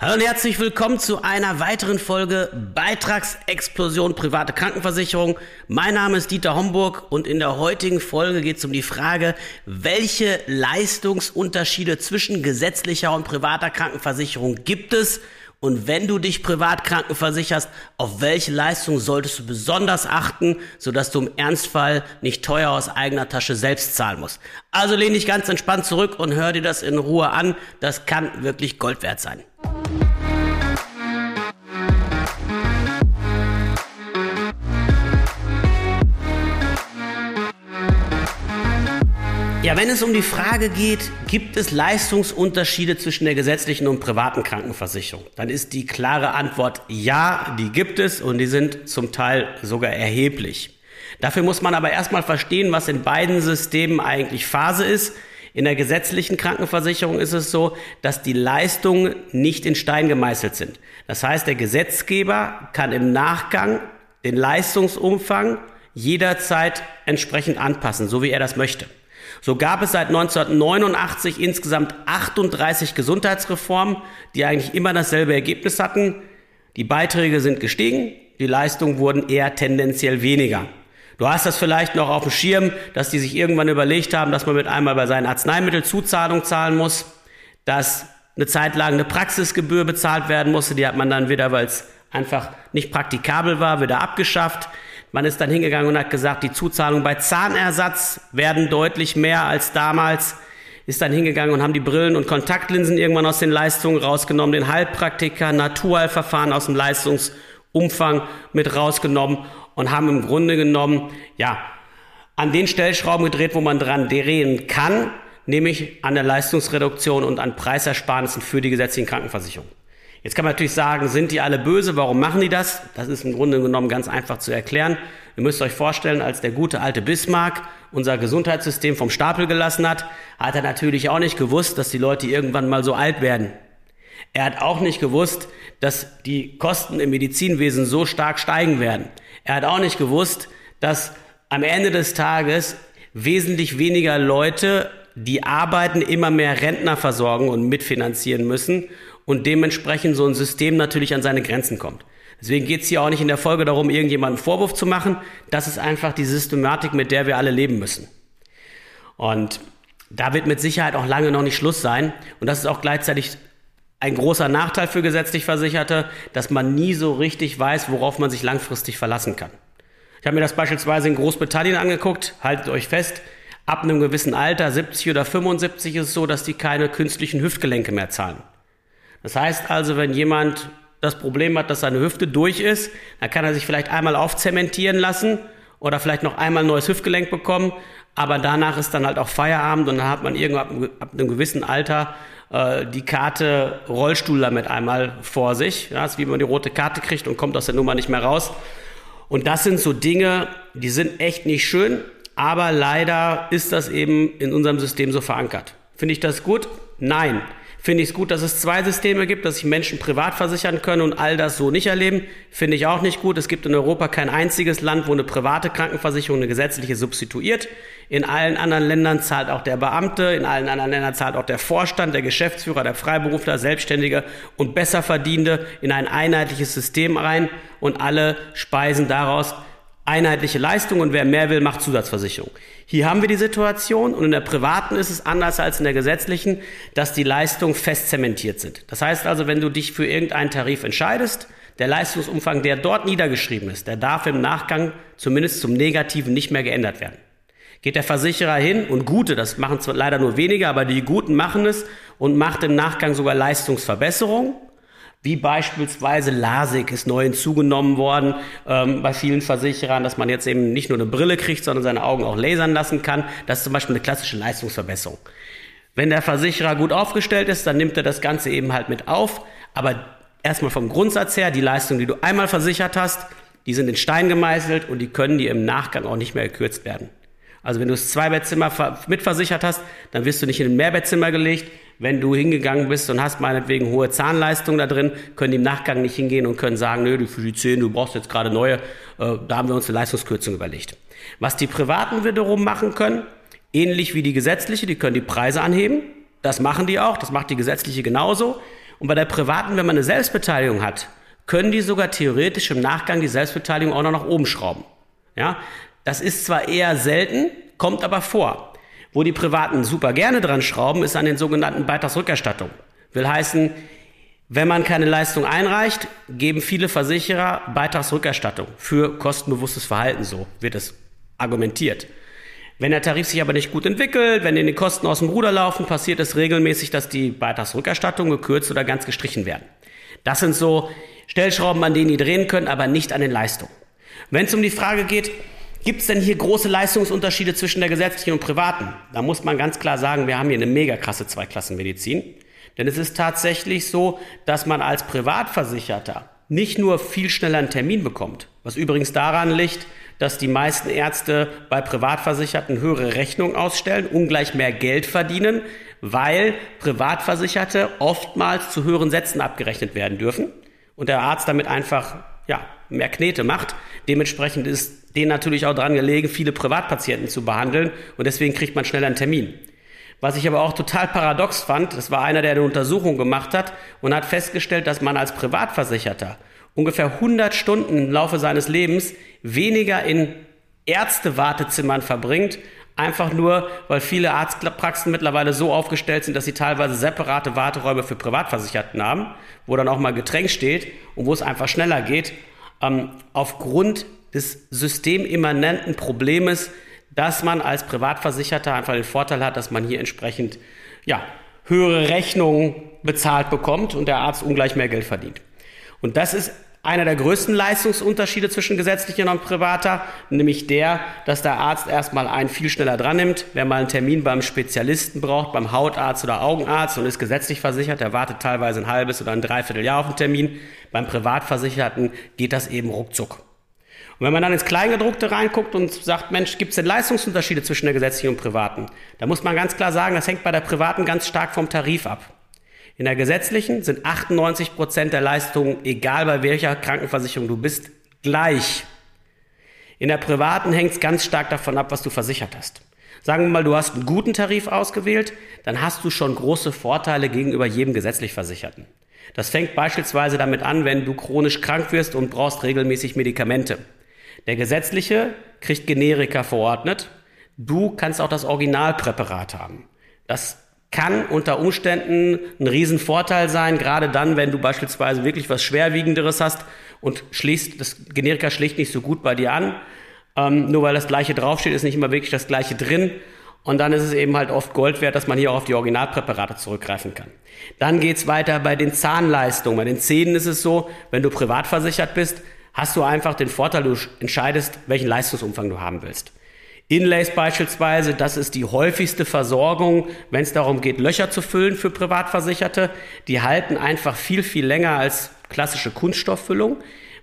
Hallo und herzlich willkommen zu einer weiteren Folge Beitragsexplosion private Krankenversicherung. Mein Name ist Dieter Homburg und in der heutigen Folge geht es um die Frage, welche Leistungsunterschiede zwischen gesetzlicher und privater Krankenversicherung gibt es und wenn du dich privat krankenversicherst, auf welche Leistung solltest du besonders achten, sodass du im Ernstfall nicht teuer aus eigener Tasche selbst zahlen musst. Also lehn dich ganz entspannt zurück und hör dir das in Ruhe an. Das kann wirklich Gold wert sein. Ja, wenn es um die Frage geht, gibt es Leistungsunterschiede zwischen der gesetzlichen und privaten Krankenversicherung, dann ist die klare Antwort ja, die gibt es und die sind zum Teil sogar erheblich. Dafür muss man aber erstmal verstehen, was in beiden Systemen eigentlich Phase ist. In der gesetzlichen Krankenversicherung ist es so, dass die Leistungen nicht in Stein gemeißelt sind. Das heißt, der Gesetzgeber kann im Nachgang den Leistungsumfang jederzeit entsprechend anpassen, so wie er das möchte. So gab es seit 1989 insgesamt 38 Gesundheitsreformen, die eigentlich immer dasselbe Ergebnis hatten. Die Beiträge sind gestiegen, die Leistungen wurden eher tendenziell weniger. Du hast das vielleicht noch auf dem Schirm, dass die sich irgendwann überlegt haben, dass man mit einmal bei seinen Arzneimitteln Zuzahlung zahlen muss, dass eine Zeit eine Praxisgebühr bezahlt werden musste, die hat man dann wieder, weil es einfach nicht praktikabel war, wieder abgeschafft. Man ist dann hingegangen und hat gesagt, die Zuzahlungen bei Zahnersatz werden deutlich mehr als damals. Ist dann hingegangen und haben die Brillen und Kontaktlinsen irgendwann aus den Leistungen rausgenommen, den Heilpraktiker, Naturheilverfahren aus dem Leistungsumfang mit rausgenommen und haben im Grunde genommen, ja, an den Stellschrauben gedreht, wo man dran drehen kann, nämlich an der Leistungsreduktion und an Preisersparnissen für die gesetzlichen Krankenversicherungen. Jetzt kann man natürlich sagen, sind die alle böse? Warum machen die das? Das ist im Grunde genommen ganz einfach zu erklären. Ihr müsst euch vorstellen, als der gute alte Bismarck unser Gesundheitssystem vom Stapel gelassen hat, hat er natürlich auch nicht gewusst, dass die Leute irgendwann mal so alt werden. Er hat auch nicht gewusst, dass die Kosten im Medizinwesen so stark steigen werden. Er hat auch nicht gewusst, dass am Ende des Tages wesentlich weniger Leute, die arbeiten, immer mehr Rentner versorgen und mitfinanzieren müssen und dementsprechend so ein System natürlich an seine Grenzen kommt. Deswegen geht es hier auch nicht in der Folge darum, irgendjemanden Vorwurf zu machen. Das ist einfach die Systematik, mit der wir alle leben müssen. Und da wird mit Sicherheit auch lange noch nicht Schluss sein. Und das ist auch gleichzeitig ein großer Nachteil für gesetzlich Versicherte, dass man nie so richtig weiß, worauf man sich langfristig verlassen kann. Ich habe mir das beispielsweise in Großbritannien angeguckt. Haltet euch fest, ab einem gewissen Alter, 70 oder 75, ist es so, dass die keine künstlichen Hüftgelenke mehr zahlen. Das heißt also, wenn jemand das Problem hat, dass seine Hüfte durch ist, dann kann er sich vielleicht einmal aufzementieren lassen oder vielleicht noch einmal ein neues Hüftgelenk bekommen, aber danach ist dann halt auch Feierabend und dann hat man irgendwann ab einem gewissen Alter äh, die Karte Rollstuhl damit einmal vor sich. Ja, das ist wie man die rote Karte kriegt und kommt aus der Nummer nicht mehr raus. Und das sind so Dinge, die sind echt nicht schön, aber leider ist das eben in unserem System so verankert. Finde ich das gut? Nein finde ich es gut, dass es zwei Systeme gibt, dass sich Menschen privat versichern können und all das so nicht erleben. Finde ich auch nicht gut. Es gibt in Europa kein einziges Land, wo eine private Krankenversicherung eine gesetzliche substituiert. In allen anderen Ländern zahlt auch der Beamte, in allen anderen Ländern zahlt auch der Vorstand, der Geschäftsführer, der Freiberufler, Selbstständige und Besserverdienende in ein einheitliches System rein und alle speisen daraus einheitliche Leistung und wer mehr will, macht Zusatzversicherung. Hier haben wir die Situation und in der privaten ist es anders als in der gesetzlichen, dass die Leistungen fest zementiert sind. Das heißt also, wenn du dich für irgendeinen Tarif entscheidest, der Leistungsumfang, der dort niedergeschrieben ist, der darf im Nachgang zumindest zum Negativen nicht mehr geändert werden. Geht der Versicherer hin und Gute, das machen zwar leider nur wenige, aber die Guten machen es und macht im Nachgang sogar Leistungsverbesserungen, wie beispielsweise LASIK ist neu hinzugenommen worden ähm, bei vielen Versicherern, dass man jetzt eben nicht nur eine Brille kriegt, sondern seine Augen auch lasern lassen kann. Das ist zum Beispiel eine klassische Leistungsverbesserung. Wenn der Versicherer gut aufgestellt ist, dann nimmt er das Ganze eben halt mit auf. Aber erstmal vom Grundsatz her, die Leistungen, die du einmal versichert hast, die sind in Stein gemeißelt und die können dir im Nachgang auch nicht mehr gekürzt werden. Also wenn du das Zweibettzimmer mitversichert hast, dann wirst du nicht in ein Mehrbettzimmer gelegt. Wenn du hingegangen bist und hast meinetwegen hohe Zahnleistungen da drin, können die im Nachgang nicht hingehen und können sagen, nö, für die Zähne, du brauchst jetzt gerade neue. Äh, da haben wir uns eine Leistungskürzung überlegt. Was die Privaten wiederum machen können, ähnlich wie die gesetzliche, die können die Preise anheben. Das machen die auch, das macht die gesetzliche genauso. Und bei der privaten, wenn man eine Selbstbeteiligung hat, können die sogar theoretisch im Nachgang die Selbstbeteiligung auch noch nach oben schrauben. Ja, das ist zwar eher selten, kommt aber vor. Wo die Privaten super gerne dran schrauben, ist an den sogenannten Beitragsrückerstattungen. Will heißen, wenn man keine Leistung einreicht, geben viele Versicherer Beitragsrückerstattung für kostenbewusstes Verhalten, so wird es argumentiert. Wenn der Tarif sich aber nicht gut entwickelt, wenn die Kosten aus dem Ruder laufen, passiert es regelmäßig, dass die Beitragsrückerstattungen gekürzt oder ganz gestrichen werden. Das sind so Stellschrauben, an denen die drehen können, aber nicht an den Leistungen. Wenn es um die Frage geht, gibt es denn hier große Leistungsunterschiede zwischen der gesetzlichen und privaten? Da muss man ganz klar sagen, wir haben hier eine mega krasse Zweiklassenmedizin. Denn es ist tatsächlich so, dass man als Privatversicherter nicht nur viel schneller einen Termin bekommt, was übrigens daran liegt, dass die meisten Ärzte bei Privatversicherten höhere Rechnungen ausstellen, ungleich mehr Geld verdienen, weil Privatversicherte oftmals zu höheren Sätzen abgerechnet werden dürfen und der Arzt damit einfach ja, mehr Knete macht. Dementsprechend ist denen natürlich auch daran gelegen, viele Privatpatienten zu behandeln und deswegen kriegt man schneller einen Termin. Was ich aber auch total paradox fand, das war einer, der eine Untersuchung gemacht hat und hat festgestellt, dass man als Privatversicherter ungefähr 100 Stunden im Laufe seines Lebens weniger in Ärztewartezimmern verbringt, einfach nur, weil viele Arztpraxen mittlerweile so aufgestellt sind, dass sie teilweise separate Warteräume für Privatversicherten haben, wo dann auch mal Getränk steht und wo es einfach schneller geht, ähm, aufgrund des systemimmanenten Problems dass man als Privatversicherter einfach den Vorteil hat, dass man hier entsprechend ja, höhere Rechnungen bezahlt bekommt und der Arzt ungleich mehr Geld verdient. Und das ist einer der größten Leistungsunterschiede zwischen gesetzlicher und privater, nämlich der, dass der Arzt erstmal einen viel schneller dran nimmt. Wer mal einen Termin beim Spezialisten braucht, beim Hautarzt oder Augenarzt und ist gesetzlich versichert, der wartet teilweise ein halbes oder ein Dreivierteljahr auf einen Termin. Beim Privatversicherten geht das eben ruckzuck. Und wenn man dann ins Kleingedruckte reinguckt und sagt, Mensch, gibt es denn Leistungsunterschiede zwischen der gesetzlichen und privaten? Da muss man ganz klar sagen, das hängt bei der privaten ganz stark vom Tarif ab. In der gesetzlichen sind 98 Prozent der Leistungen, egal bei welcher Krankenversicherung du bist, gleich. In der privaten hängt es ganz stark davon ab, was du versichert hast. Sagen wir mal, du hast einen guten Tarif ausgewählt, dann hast du schon große Vorteile gegenüber jedem gesetzlich Versicherten. Das fängt beispielsweise damit an, wenn du chronisch krank wirst und brauchst regelmäßig Medikamente. Der gesetzliche kriegt Generika verordnet. Du kannst auch das Originalpräparat haben. Das kann unter Umständen ein Riesenvorteil sein, gerade dann, wenn du beispielsweise wirklich was Schwerwiegenderes hast und schließt, das Generika schlägt nicht so gut bei dir an. Ähm, nur weil das gleiche draufsteht, ist nicht immer wirklich das gleiche drin. Und dann ist es eben halt oft Gold wert, dass man hier auch auf die Originalpräparate zurückgreifen kann. Dann geht's weiter bei den Zahnleistungen. Bei den Zähnen ist es so, wenn du privat versichert bist, hast du einfach den Vorteil, du entscheidest, welchen Leistungsumfang du haben willst. Inlays beispielsweise, das ist die häufigste Versorgung, wenn es darum geht, Löcher zu füllen für Privatversicherte. Die halten einfach viel, viel länger als klassische Kunststofffüllung,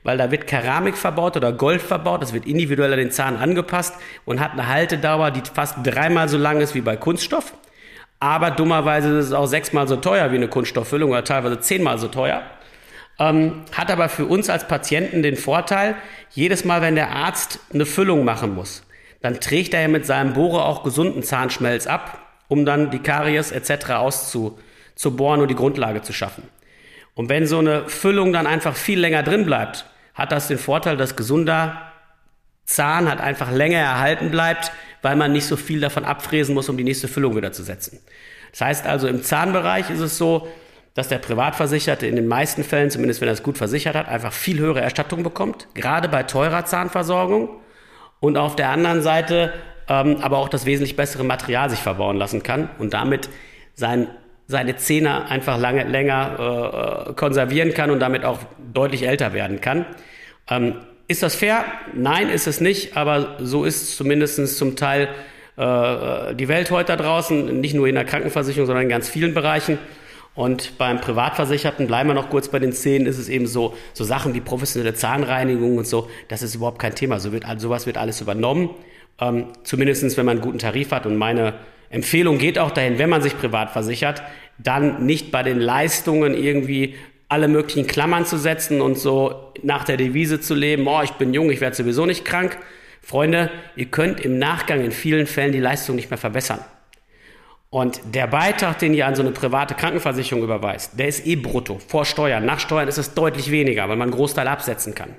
weil da wird Keramik verbaut oder Gold verbaut. Das wird individuell an den Zahn angepasst und hat eine Haltedauer, die fast dreimal so lang ist wie bei Kunststoff. Aber dummerweise ist es auch sechsmal so teuer wie eine Kunststofffüllung oder teilweise zehnmal so teuer ähm, hat aber für uns als Patienten den Vorteil, jedes Mal, wenn der Arzt eine Füllung machen muss, dann trägt er ja mit seinem Bohrer auch gesunden Zahnschmelz ab, um dann die Karies etc. auszubohren und die Grundlage zu schaffen. Und wenn so eine Füllung dann einfach viel länger drin bleibt, hat das den Vorteil, dass gesunder Zahn hat einfach länger erhalten bleibt, weil man nicht so viel davon abfräsen muss, um die nächste Füllung wieder zu setzen. Das heißt also, im Zahnbereich ist es so, dass der Privatversicherte in den meisten Fällen, zumindest wenn er es gut versichert hat, einfach viel höhere Erstattung bekommt, gerade bei teurer Zahnversorgung. Und auf der anderen Seite ähm, aber auch das wesentlich bessere Material sich verbauen lassen kann und damit sein, seine Zähne einfach lange, länger äh, konservieren kann und damit auch deutlich älter werden kann. Ähm, ist das fair? Nein, ist es nicht, aber so ist zumindest zum Teil äh, die Welt heute da draußen, nicht nur in der Krankenversicherung, sondern in ganz vielen Bereichen. Und beim Privatversicherten, bleiben wir noch kurz bei den Zähnen, ist es eben so, so Sachen wie professionelle Zahnreinigung und so, das ist überhaupt kein Thema. So wird, sowas wird alles übernommen. Ähm, zumindest wenn man einen guten Tarif hat. Und meine Empfehlung geht auch dahin, wenn man sich privat versichert, dann nicht bei den Leistungen irgendwie alle möglichen Klammern zu setzen und so nach der Devise zu leben, oh, ich bin jung, ich werde sowieso nicht krank. Freunde, ihr könnt im Nachgang in vielen Fällen die Leistung nicht mehr verbessern. Und der Beitrag, den ihr an so eine private Krankenversicherung überweist, der ist eh brutto. Vor Steuern. Nach Steuern ist es deutlich weniger, weil man einen Großteil absetzen kann.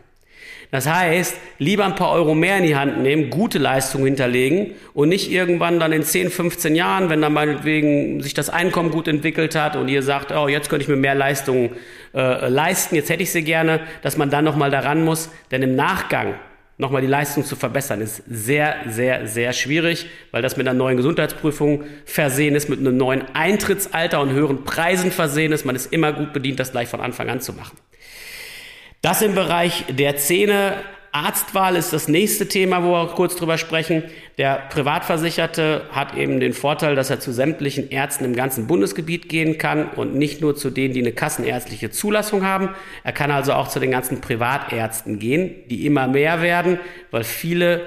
Das heißt, lieber ein paar Euro mehr in die Hand nehmen, gute Leistungen hinterlegen und nicht irgendwann dann in 10, 15 Jahren, wenn dann meinetwegen sich das Einkommen gut entwickelt hat und ihr sagt, oh, jetzt könnte ich mir mehr Leistungen äh, leisten, jetzt hätte ich sie gerne, dass man dann nochmal daran muss. Denn im Nachgang nochmal die Leistung zu verbessern, ist sehr, sehr, sehr schwierig, weil das mit einer neuen Gesundheitsprüfung versehen ist, mit einem neuen Eintrittsalter und höheren Preisen versehen ist. Man ist immer gut bedient, das gleich von Anfang an zu machen. Das im Bereich der Zähne. Arztwahl ist das nächste Thema, wo wir kurz drüber sprechen. Der Privatversicherte hat eben den Vorteil, dass er zu sämtlichen Ärzten im ganzen Bundesgebiet gehen kann und nicht nur zu denen, die eine kassenärztliche Zulassung haben. Er kann also auch zu den ganzen Privatärzten gehen, die immer mehr werden, weil viele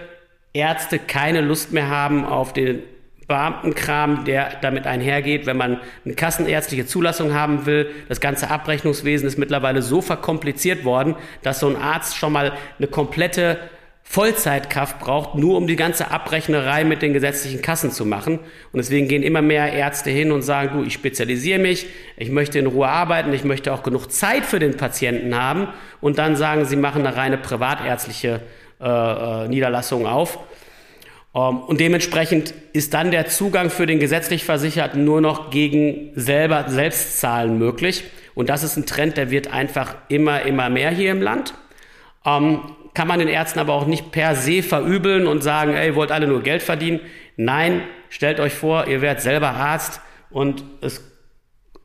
Ärzte keine Lust mehr haben auf den Beamtenkram, der damit einhergeht, wenn man eine kassenärztliche Zulassung haben will. Das ganze Abrechnungswesen ist mittlerweile so verkompliziert worden, dass so ein Arzt schon mal eine komplette Vollzeitkraft braucht, nur um die ganze Abrechnerei mit den gesetzlichen Kassen zu machen. Und deswegen gehen immer mehr Ärzte hin und sagen, du, ich spezialisiere mich, ich möchte in Ruhe arbeiten, ich möchte auch genug Zeit für den Patienten haben. Und dann sagen, sie machen eine reine privatärztliche äh, äh Niederlassung auf. Ähm, und dementsprechend ist dann der Zugang für den gesetzlich Versicherten nur noch gegen selber Selbstzahlen möglich. Und das ist ein Trend, der wird einfach immer, immer mehr hier im Land. Ähm, kann man den Ärzten aber auch nicht per se verübeln und sagen, ey, wollt alle nur Geld verdienen. Nein, stellt euch vor, ihr werdet selber Arzt und es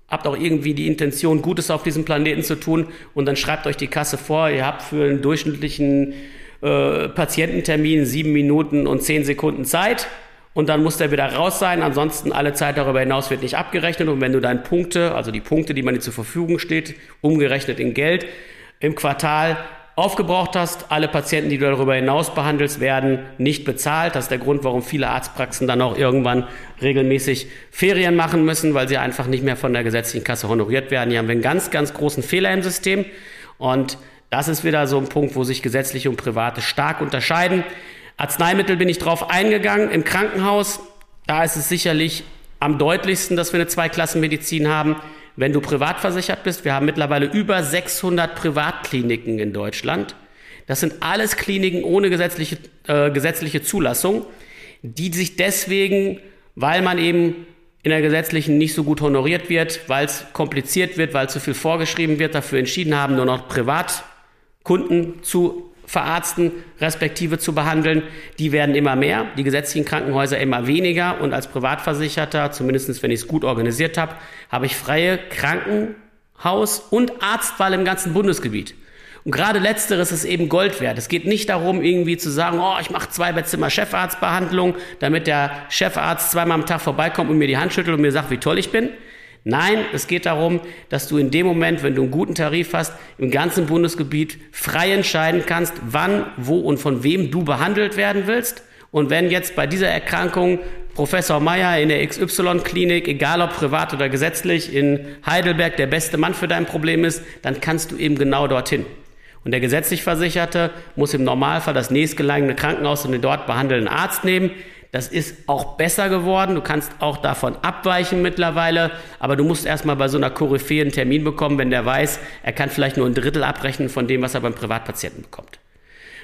habt auch irgendwie die Intention, Gutes auf diesem Planeten zu tun und dann schreibt euch die Kasse vor, ihr habt für einen durchschnittlichen äh, Patiententermin sieben Minuten und zehn Sekunden Zeit und dann muss der wieder raus sein. Ansonsten alle Zeit darüber hinaus wird nicht abgerechnet. Und wenn du deine Punkte, also die Punkte, die man dir zur Verfügung steht, umgerechnet in Geld, im Quartal aufgebraucht hast, alle Patienten, die du darüber hinaus behandelst, werden nicht bezahlt. Das ist der Grund, warum viele Arztpraxen dann auch irgendwann regelmäßig Ferien machen müssen, weil sie einfach nicht mehr von der gesetzlichen Kasse honoriert werden. Hier haben wir einen ganz, ganz großen Fehler im System. Und das ist wieder so ein Punkt, wo sich gesetzliche und private stark unterscheiden. Arzneimittel bin ich drauf eingegangen. Im Krankenhaus, da ist es sicherlich am deutlichsten, dass wir eine Zweiklassenmedizin haben. Wenn du privat versichert bist, wir haben mittlerweile über 600 Privatkliniken in Deutschland. Das sind alles Kliniken ohne gesetzliche, äh, gesetzliche Zulassung, die sich deswegen, weil man eben in der gesetzlichen nicht so gut honoriert wird, weil es kompliziert wird, weil zu viel vorgeschrieben wird, dafür entschieden haben, nur noch privat Kunden zu verarzten, respektive zu behandeln. Die werden immer mehr, die gesetzlichen Krankenhäuser immer weniger und als Privatversicherter, zumindest wenn ich es gut organisiert habe, habe ich freie Krankenhaus- und Arztwahl im ganzen Bundesgebiet. Und gerade letzteres ist eben Gold wert. Es geht nicht darum, irgendwie zu sagen, oh, ich mache zwei Bettzimmer Chefarztbehandlung, damit der Chefarzt zweimal am Tag vorbeikommt und mir die Hand schüttelt und mir sagt, wie toll ich bin, Nein, es geht darum, dass du in dem Moment, wenn du einen guten Tarif hast, im ganzen Bundesgebiet frei entscheiden kannst, wann, wo und von wem du behandelt werden willst. Und wenn jetzt bei dieser Erkrankung Professor Meyer in der XY-Klinik, egal ob privat oder gesetzlich, in Heidelberg der beste Mann für dein Problem ist, dann kannst du eben genau dorthin. Und der gesetzlich Versicherte muss im Normalfall das nächstgelegene Krankenhaus und den dort behandelnden Arzt nehmen. Das ist auch besser geworden. Du kannst auch davon abweichen mittlerweile. Aber du musst erstmal bei so einer Koryphäe einen Termin bekommen, wenn der weiß, er kann vielleicht nur ein Drittel abrechnen von dem, was er beim Privatpatienten bekommt.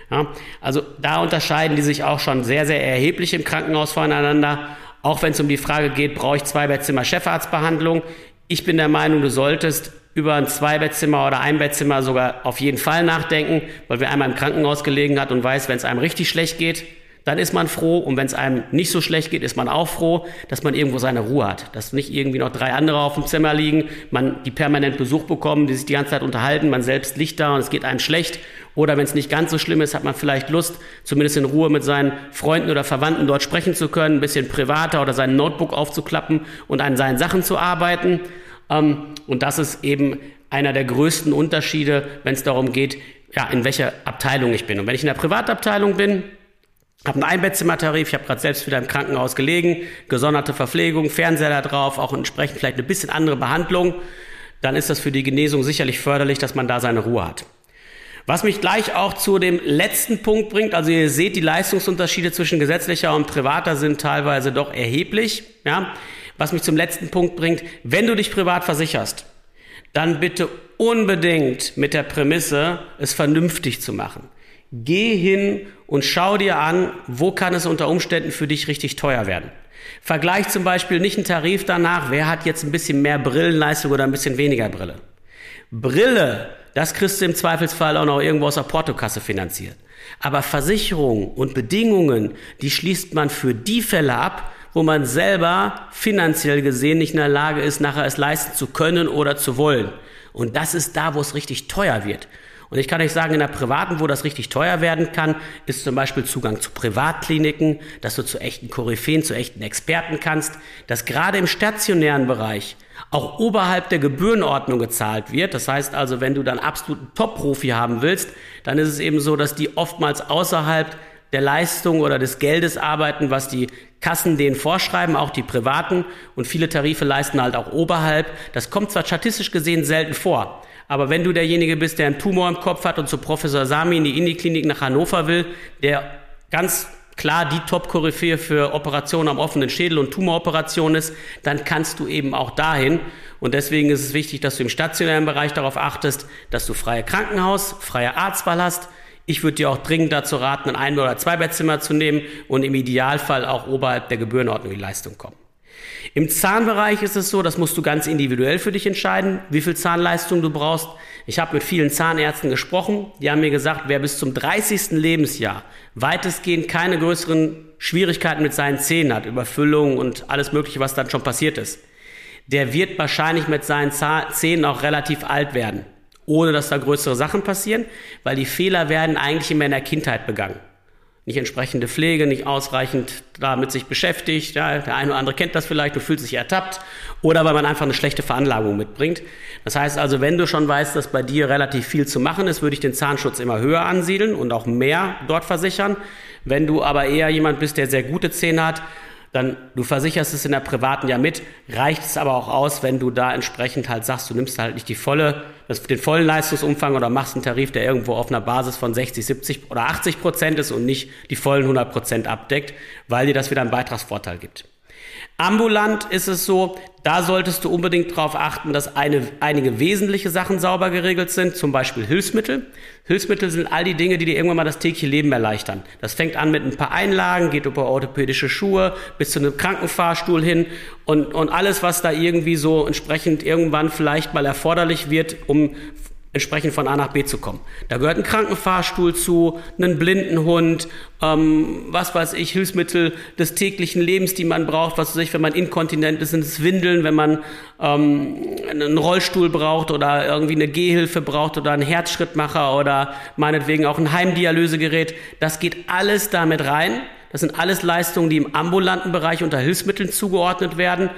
Ja, also da unterscheiden die sich auch schon sehr, sehr erheblich im Krankenhaus voneinander. Auch wenn es um die Frage geht, brauche ich zwei Bettzimmer Chefarztbehandlung? Ich bin der Meinung, du solltest über ein Zweibettzimmer oder ein Bettzimmer sogar auf jeden Fall nachdenken, weil wer einmal im Krankenhaus gelegen hat und weiß, wenn es einem richtig schlecht geht, dann ist man froh. Und wenn es einem nicht so schlecht geht, ist man auch froh, dass man irgendwo seine Ruhe hat. Dass nicht irgendwie noch drei andere auf dem Zimmer liegen, man die permanent Besuch bekommen, die sich die ganze Zeit unterhalten, man selbst liegt da und es geht einem schlecht. Oder wenn es nicht ganz so schlimm ist, hat man vielleicht Lust, zumindest in Ruhe mit seinen Freunden oder Verwandten dort sprechen zu können, ein bisschen privater oder sein Notebook aufzuklappen und an seinen Sachen zu arbeiten. Ähm, und das ist eben einer der größten Unterschiede, wenn es darum geht, ja, in welcher Abteilung ich bin. Und wenn ich in der Privatabteilung bin, habe einen Einbettzimmertarif, ich habe gerade selbst wieder im Krankenhaus gelegen, gesonderte Verpflegung, Fernseher da drauf, auch entsprechend vielleicht eine bisschen andere Behandlung, dann ist das für die Genesung sicherlich förderlich, dass man da seine Ruhe hat. Was mich gleich auch zu dem letzten Punkt bringt, also ihr seht, die Leistungsunterschiede zwischen gesetzlicher und privater sind teilweise doch erheblich. Ja? Was mich zum letzten Punkt bringt, wenn du dich privat versicherst, dann bitte unbedingt mit der Prämisse, es vernünftig zu machen. Geh hin und schau dir an, wo kann es unter Umständen für dich richtig teuer werden. Vergleich zum Beispiel nicht einen Tarif danach, wer hat jetzt ein bisschen mehr Brillenleistung oder ein bisschen weniger Brille. Brille, das kriegst du im Zweifelsfall auch noch irgendwo aus der Portokasse finanziert. Aber Versicherungen und Bedingungen, die schließt man für die Fälle ab, wo man selber finanziell gesehen nicht in der Lage ist, nachher es leisten zu können oder zu wollen. Und das ist da, wo es richtig teuer wird. Und ich kann euch sagen, in der privaten, wo das richtig teuer werden kann, ist zum Beispiel Zugang zu Privatkliniken, dass du zu echten Koryphäen, zu echten Experten kannst, dass gerade im stationären Bereich auch oberhalb der Gebührenordnung gezahlt wird. Das heißt also, wenn du dann absoluten Top-Profi haben willst, dann ist es eben so, dass die oftmals außerhalb der Leistung oder des Geldes arbeiten, was die Kassen denen vorschreiben, auch die privaten. Und viele Tarife leisten halt auch oberhalb. Das kommt zwar statistisch gesehen selten vor. Aber wenn du derjenige bist, der einen Tumor im Kopf hat und zu Professor Sami in die Indie-Klinik nach Hannover will, der ganz klar die Top-Koryphäe für Operationen am offenen Schädel und Tumoroperationen ist, dann kannst du eben auch dahin. Und deswegen ist es wichtig, dass du im stationären Bereich darauf achtest, dass du freie Krankenhaus, freie Arztwahl hast, ich würde dir auch dringend dazu raten, ein Ein- oder Zweibettzimmer zu nehmen und im Idealfall auch oberhalb der Gebührenordnung die Leistung kommen. Im Zahnbereich ist es so, das musst du ganz individuell für dich entscheiden, wie viel Zahnleistung du brauchst. Ich habe mit vielen Zahnärzten gesprochen, die haben mir gesagt, wer bis zum 30. Lebensjahr weitestgehend keine größeren Schwierigkeiten mit seinen Zähnen hat, Überfüllung und alles Mögliche, was dann schon passiert ist, der wird wahrscheinlich mit seinen Zähnen auch relativ alt werden ohne dass da größere Sachen passieren, weil die Fehler werden eigentlich immer in der Kindheit begangen. Nicht entsprechende Pflege, nicht ausreichend damit sich beschäftigt. Ja, der eine oder andere kennt das vielleicht und fühlt sich ertappt. Oder weil man einfach eine schlechte Veranlagung mitbringt. Das heißt also, wenn du schon weißt, dass bei dir relativ viel zu machen ist, würde ich den Zahnschutz immer höher ansiedeln und auch mehr dort versichern. Wenn du aber eher jemand bist, der sehr gute Zähne hat, dann du versicherst es in der privaten ja mit, reicht es aber auch aus, wenn du da entsprechend halt sagst, du nimmst halt nicht die volle, das, den vollen Leistungsumfang oder machst einen Tarif, der irgendwo auf einer Basis von 60, 70 oder 80 Prozent ist und nicht die vollen 100 Prozent abdeckt, weil dir das wieder einen Beitragsvorteil gibt. Ambulant ist es so, da solltest du unbedingt darauf achten, dass eine, einige wesentliche Sachen sauber geregelt sind, zum Beispiel Hilfsmittel. Hilfsmittel sind all die Dinge, die dir irgendwann mal das tägliche Leben erleichtern. Das fängt an mit ein paar Einlagen, geht über orthopädische Schuhe bis zu einem Krankenfahrstuhl hin und, und alles, was da irgendwie so entsprechend irgendwann vielleicht mal erforderlich wird, um entsprechend von A nach B zu kommen. Da gehört ein Krankenfahrstuhl zu, ein Blindenhund, ähm, was weiß ich, Hilfsmittel des täglichen Lebens, die man braucht, was weiß ich, wenn man inkontinent ist, sind es Windeln, wenn man ähm, einen Rollstuhl braucht oder irgendwie eine Gehhilfe braucht oder einen Herzschrittmacher oder meinetwegen auch ein Heimdialysegerät. Das geht alles damit rein. Das sind alles Leistungen, die im ambulanten Bereich unter Hilfsmitteln zugeordnet werden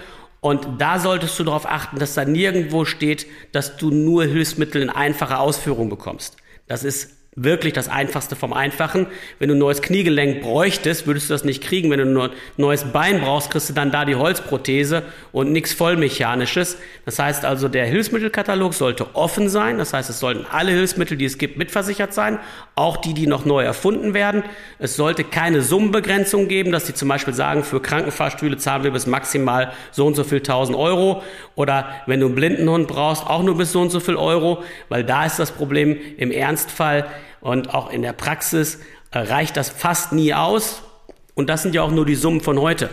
und da solltest du darauf achten, dass da nirgendwo steht, dass du nur Hilfsmittel in einfacher Ausführung bekommst. Das ist wirklich das Einfachste vom Einfachen. Wenn du ein neues Kniegelenk bräuchtest, würdest du das nicht kriegen. Wenn du ein neues Bein brauchst, kriegst du dann da die Holzprothese und nichts Vollmechanisches. Das heißt also, der Hilfsmittelkatalog sollte offen sein. Das heißt, es sollten alle Hilfsmittel, die es gibt, mitversichert sein. Auch die, die noch neu erfunden werden. Es sollte keine Summenbegrenzung geben, dass die zum Beispiel sagen, für Krankenfahrstühle zahlen wir bis maximal so und so viel 1000 Euro. Oder wenn du einen Blindenhund brauchst, auch nur bis so und so viel Euro. Weil da ist das Problem im Ernstfall, und auch in der Praxis äh, reicht das fast nie aus. Und das sind ja auch nur die Summen von heute.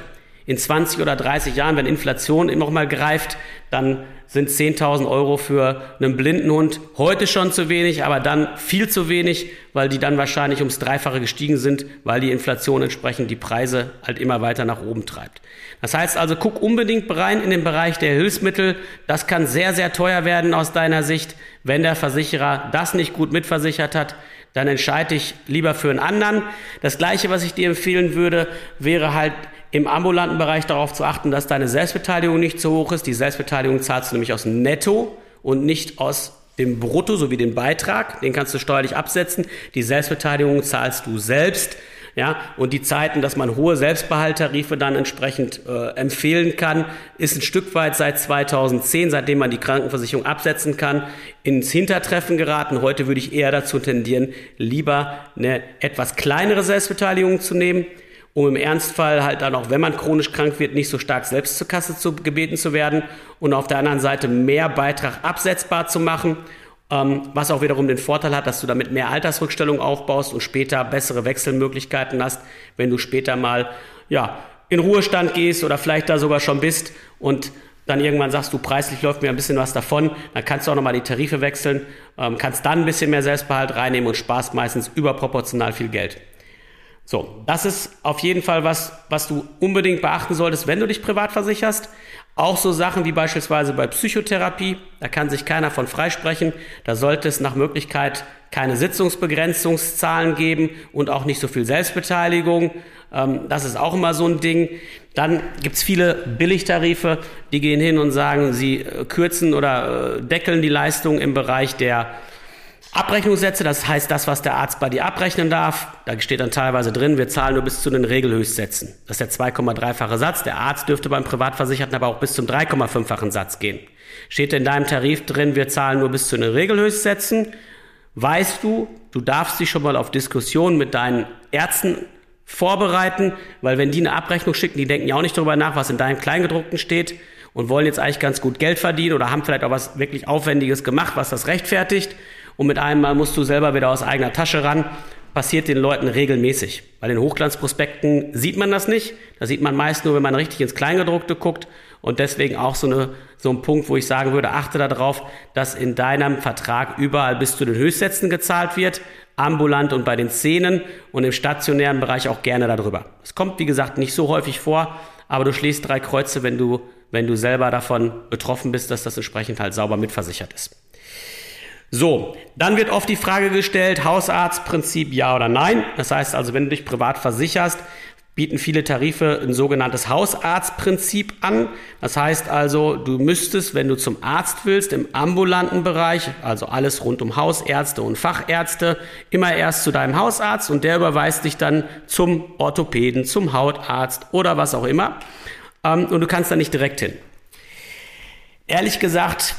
In 20 oder 30 Jahren, wenn Inflation noch mal greift, dann sind 10.000 Euro für einen blinden Hund heute schon zu wenig, aber dann viel zu wenig, weil die dann wahrscheinlich ums Dreifache gestiegen sind, weil die Inflation entsprechend die Preise halt immer weiter nach oben treibt. Das heißt also, guck unbedingt rein in den Bereich der Hilfsmittel. Das kann sehr, sehr teuer werden aus deiner Sicht, wenn der Versicherer das nicht gut mitversichert hat dann entscheide ich lieber für einen anderen. Das Gleiche, was ich dir empfehlen würde, wäre halt im ambulanten Bereich darauf zu achten, dass deine Selbstbeteiligung nicht zu hoch ist. Die Selbstbeteiligung zahlst du nämlich aus dem Netto und nicht aus dem Brutto sowie den Beitrag. Den kannst du steuerlich absetzen. Die Selbstbeteiligung zahlst du selbst. Ja, und die Zeiten, dass man hohe Selbstbehalttarife dann entsprechend äh, empfehlen kann, ist ein Stück weit seit 2010, seitdem man die Krankenversicherung absetzen kann, ins Hintertreffen geraten. Heute würde ich eher dazu tendieren, lieber eine etwas kleinere Selbstbeteiligung zu nehmen um im Ernstfall halt dann auch, wenn man chronisch krank wird, nicht so stark selbst zur Kasse zu, gebeten zu werden und auf der anderen Seite mehr Beitrag absetzbar zu machen, ähm, was auch wiederum den Vorteil hat, dass du damit mehr Altersrückstellung aufbaust und später bessere Wechselmöglichkeiten hast, wenn du später mal ja, in Ruhestand gehst oder vielleicht da sogar schon bist und dann irgendwann sagst du, preislich läuft mir ein bisschen was davon, dann kannst du auch nochmal die Tarife wechseln, ähm, kannst dann ein bisschen mehr Selbstbehalt reinnehmen und sparst meistens überproportional viel Geld. So, das ist auf jeden Fall was, was du unbedingt beachten solltest, wenn du dich privat versicherst. Auch so Sachen wie beispielsweise bei Psychotherapie, da kann sich keiner von freisprechen. Da sollte es nach Möglichkeit keine Sitzungsbegrenzungszahlen geben und auch nicht so viel Selbstbeteiligung. Ähm, das ist auch immer so ein Ding. Dann gibt's viele Billigtarife, die gehen hin und sagen, sie äh, kürzen oder äh, deckeln die Leistung im Bereich der Abrechnungssätze, das heißt das, was der Arzt bei dir abrechnen darf. Da steht dann teilweise drin, wir zahlen nur bis zu den Regelhöchstsätzen. Das ist der 2,3-fache Satz. Der Arzt dürfte beim Privatversicherten aber auch bis zum 3,5-fachen Satz gehen. Steht in deinem Tarif drin, wir zahlen nur bis zu den Regelhöchstsätzen. Weißt du, du darfst dich schon mal auf Diskussionen mit deinen Ärzten vorbereiten, weil wenn die eine Abrechnung schicken, die denken ja auch nicht darüber nach, was in deinem Kleingedruckten steht und wollen jetzt eigentlich ganz gut Geld verdienen oder haben vielleicht auch was wirklich Aufwendiges gemacht, was das rechtfertigt und mit einem Mal musst du selber wieder aus eigener Tasche ran. Passiert den Leuten regelmäßig. Bei den Hochglanzprospekten sieht man das nicht. Da sieht man meist nur, wenn man richtig ins Kleingedruckte guckt. Und deswegen auch so, eine, so ein Punkt, wo ich sagen würde, achte darauf, dass in deinem Vertrag überall bis zu den Höchstsätzen gezahlt wird, ambulant und bei den Szenen und im stationären Bereich auch gerne darüber. Es kommt, wie gesagt, nicht so häufig vor, aber du schlägst drei Kreuze, wenn du, wenn du selber davon betroffen bist, dass das entsprechend halt sauber mitversichert ist. So, dann wird oft die Frage gestellt, Hausarztprinzip ja oder nein. Das heißt also, wenn du dich privat versicherst, bieten viele Tarife ein sogenanntes Hausarztprinzip an. Das heißt also, du müsstest, wenn du zum Arzt willst, im ambulanten Bereich, also alles rund um Hausärzte und Fachärzte, immer erst zu deinem Hausarzt und der überweist dich dann zum Orthopäden, zum Hautarzt oder was auch immer. Ähm, und du kannst da nicht direkt hin. Ehrlich gesagt,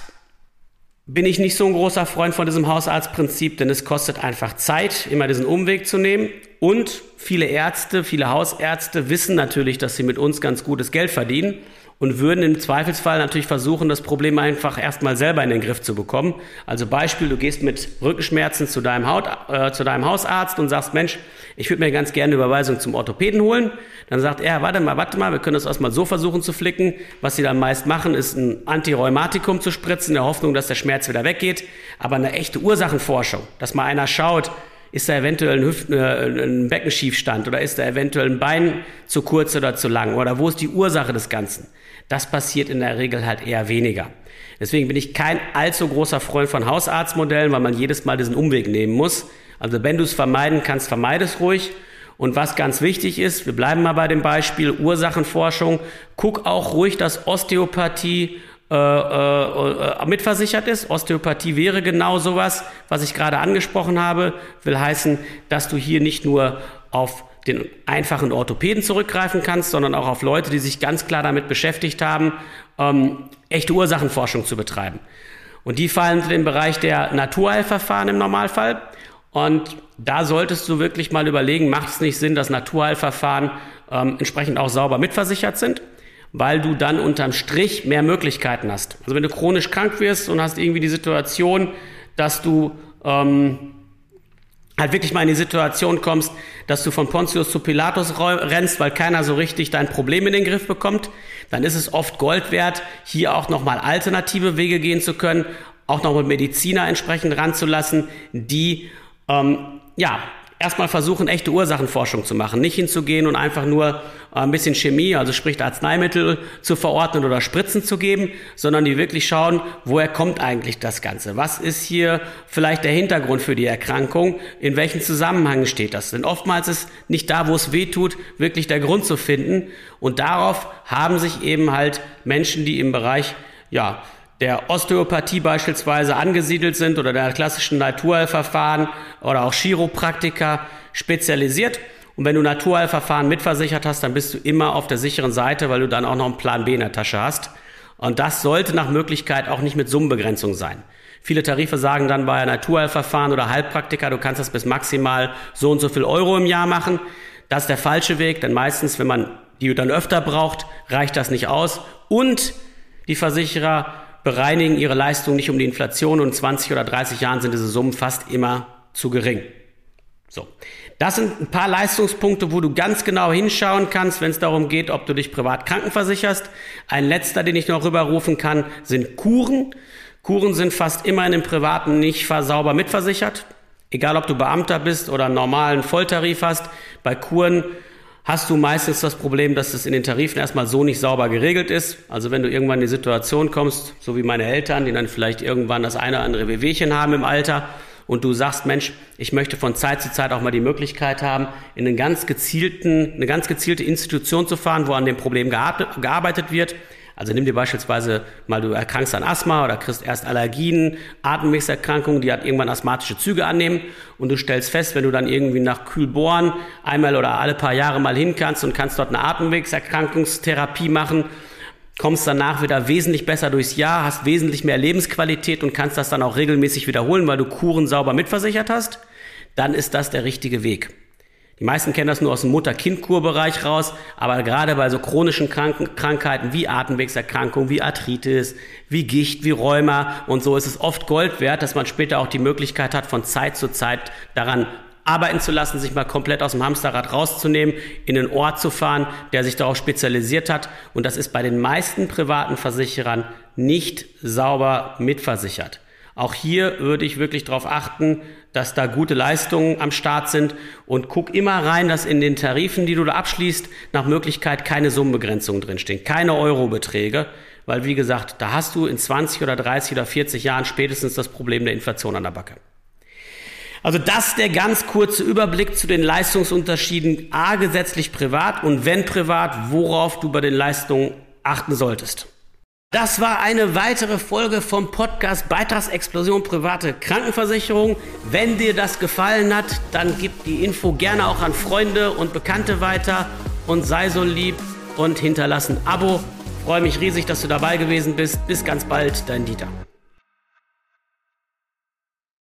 bin ich nicht so ein großer Freund von diesem Hausarztprinzip, denn es kostet einfach Zeit, immer diesen Umweg zu nehmen. Und viele Ärzte, viele Hausärzte wissen natürlich, dass sie mit uns ganz gutes Geld verdienen und würden im Zweifelsfall natürlich versuchen, das Problem einfach erstmal selber in den Griff zu bekommen. Also Beispiel, du gehst mit Rückenschmerzen zu deinem, Haut, äh, zu deinem Hausarzt und sagst, Mensch, ich würde mir ganz gerne eine Überweisung zum Orthopäden holen. Dann sagt er, warte mal, warte mal, wir können das erstmal so versuchen zu flicken. Was sie dann meist machen, ist ein Antirheumatikum zu spritzen, in der Hoffnung, dass der Schmerz wieder weggeht. Aber eine echte Ursachenforschung, dass mal einer schaut, ist da eventuell ein, Hüft, äh, ein Beckenschiefstand oder ist da eventuell ein Bein zu kurz oder zu lang oder wo ist die Ursache des Ganzen? Das passiert in der Regel halt eher weniger. Deswegen bin ich kein allzu großer Freund von Hausarztmodellen, weil man jedes Mal diesen Umweg nehmen muss. Also wenn du es vermeiden kannst, vermeide es ruhig. Und was ganz wichtig ist, wir bleiben mal bei dem Beispiel Ursachenforschung, guck auch ruhig, dass Osteopathie äh, äh, mitversichert ist. Osteopathie wäre genau sowas, was ich gerade angesprochen habe. Will heißen, dass du hier nicht nur auf den einfachen Orthopäden zurückgreifen kannst, sondern auch auf Leute, die sich ganz klar damit beschäftigt haben, ähm, echte Ursachenforschung zu betreiben. Und die fallen in den Bereich der Naturheilverfahren im Normalfall. Und da solltest du wirklich mal überlegen, macht es nicht Sinn, dass Naturheilverfahren ähm, entsprechend auch sauber mitversichert sind, weil du dann unterm Strich mehr Möglichkeiten hast. Also wenn du chronisch krank wirst und hast irgendwie die Situation, dass du ähm, halt wirklich mal in die Situation kommst, dass du von Pontius zu Pilatus rennst, weil keiner so richtig dein Problem in den Griff bekommt, dann ist es oft Gold wert, hier auch nochmal alternative Wege gehen zu können, auch noch mit Mediziner entsprechend ranzulassen, die ähm, ja erstmal versuchen, echte Ursachenforschung zu machen. Nicht hinzugehen und einfach nur äh, ein bisschen Chemie, also sprich Arzneimittel zu verordnen oder Spritzen zu geben, sondern die wirklich schauen, woher kommt eigentlich das Ganze? Was ist hier vielleicht der Hintergrund für die Erkrankung? In welchem Zusammenhang steht das? Denn oftmals ist nicht da, wo es weh tut, wirklich der Grund zu finden. Und darauf haben sich eben halt Menschen, die im Bereich, ja, der Osteopathie beispielsweise angesiedelt sind oder der klassischen Naturheilverfahren oder auch Chiropraktiker spezialisiert. Und wenn du Naturheilverfahren mitversichert hast, dann bist du immer auf der sicheren Seite, weil du dann auch noch einen Plan B in der Tasche hast. Und das sollte nach Möglichkeit auch nicht mit Summenbegrenzung sein. Viele Tarife sagen dann bei Naturheilverfahren oder Heilpraktiker, du kannst das bis maximal so und so viel Euro im Jahr machen. Das ist der falsche Weg, denn meistens, wenn man die dann öfter braucht, reicht das nicht aus. Und die Versicherer bereinigen ihre Leistung nicht um die Inflation und in 20 oder 30 Jahren sind diese Summen fast immer zu gering. So. Das sind ein paar Leistungspunkte, wo du ganz genau hinschauen kannst, wenn es darum geht, ob du dich privat krankenversicherst. Ein letzter, den ich noch rüberrufen kann, sind Kuren. Kuren sind fast immer in den Privaten nicht sauber mitversichert. Egal, ob du Beamter bist oder einen normalen Volltarif hast. Bei Kuren hast du meistens das Problem, dass es in den Tarifen erstmal so nicht sauber geregelt ist. Also wenn du irgendwann in die Situation kommst, so wie meine Eltern, die dann vielleicht irgendwann das eine oder andere Wehwehchen haben im Alter und du sagst, Mensch, ich möchte von Zeit zu Zeit auch mal die Möglichkeit haben, in einen ganz gezielten, eine ganz gezielte Institution zu fahren, wo an dem Problem gearbeitet wird, also nimm dir beispielsweise mal, du erkrankst an Asthma oder kriegst erst Allergien, Atemwegserkrankungen, die hat irgendwann asthmatische Züge annehmen und du stellst fest, wenn du dann irgendwie nach Kühlbohren einmal oder alle paar Jahre mal hin kannst und kannst dort eine Atemwegserkrankungstherapie machen, kommst danach wieder wesentlich besser durchs Jahr, hast wesentlich mehr Lebensqualität und kannst das dann auch regelmäßig wiederholen, weil du Kuren sauber mitversichert hast, dann ist das der richtige Weg. Die meisten kennen das nur aus dem Mutter-Kind-Kur-Bereich raus, aber gerade bei so chronischen Kranken Krankheiten wie Atemwegserkrankungen, wie Arthritis, wie Gicht, wie Rheuma und so ist es oft Gold wert, dass man später auch die Möglichkeit hat, von Zeit zu Zeit daran arbeiten zu lassen, sich mal komplett aus dem Hamsterrad rauszunehmen, in einen Ort zu fahren, der sich darauf spezialisiert hat. Und das ist bei den meisten privaten Versicherern nicht sauber mitversichert. Auch hier würde ich wirklich darauf achten, dass da gute Leistungen am Start sind und guck immer rein, dass in den Tarifen, die du da abschließt, nach Möglichkeit keine Summenbegrenzungen drinstehen, keine Eurobeträge, weil wie gesagt, da hast du in 20 oder 30 oder 40 Jahren spätestens das Problem der Inflation an der Backe. Also das der ganz kurze Überblick zu den Leistungsunterschieden A gesetzlich privat und wenn privat, worauf du bei den Leistungen achten solltest. Das war eine weitere Folge vom Podcast Beitragsexplosion private Krankenversicherung. Wenn dir das gefallen hat, dann gib die Info gerne auch an Freunde und Bekannte weiter und sei so lieb und hinterlass ein Abo. freue mich riesig, dass du dabei gewesen bist. Bis ganz bald, dein Dieter.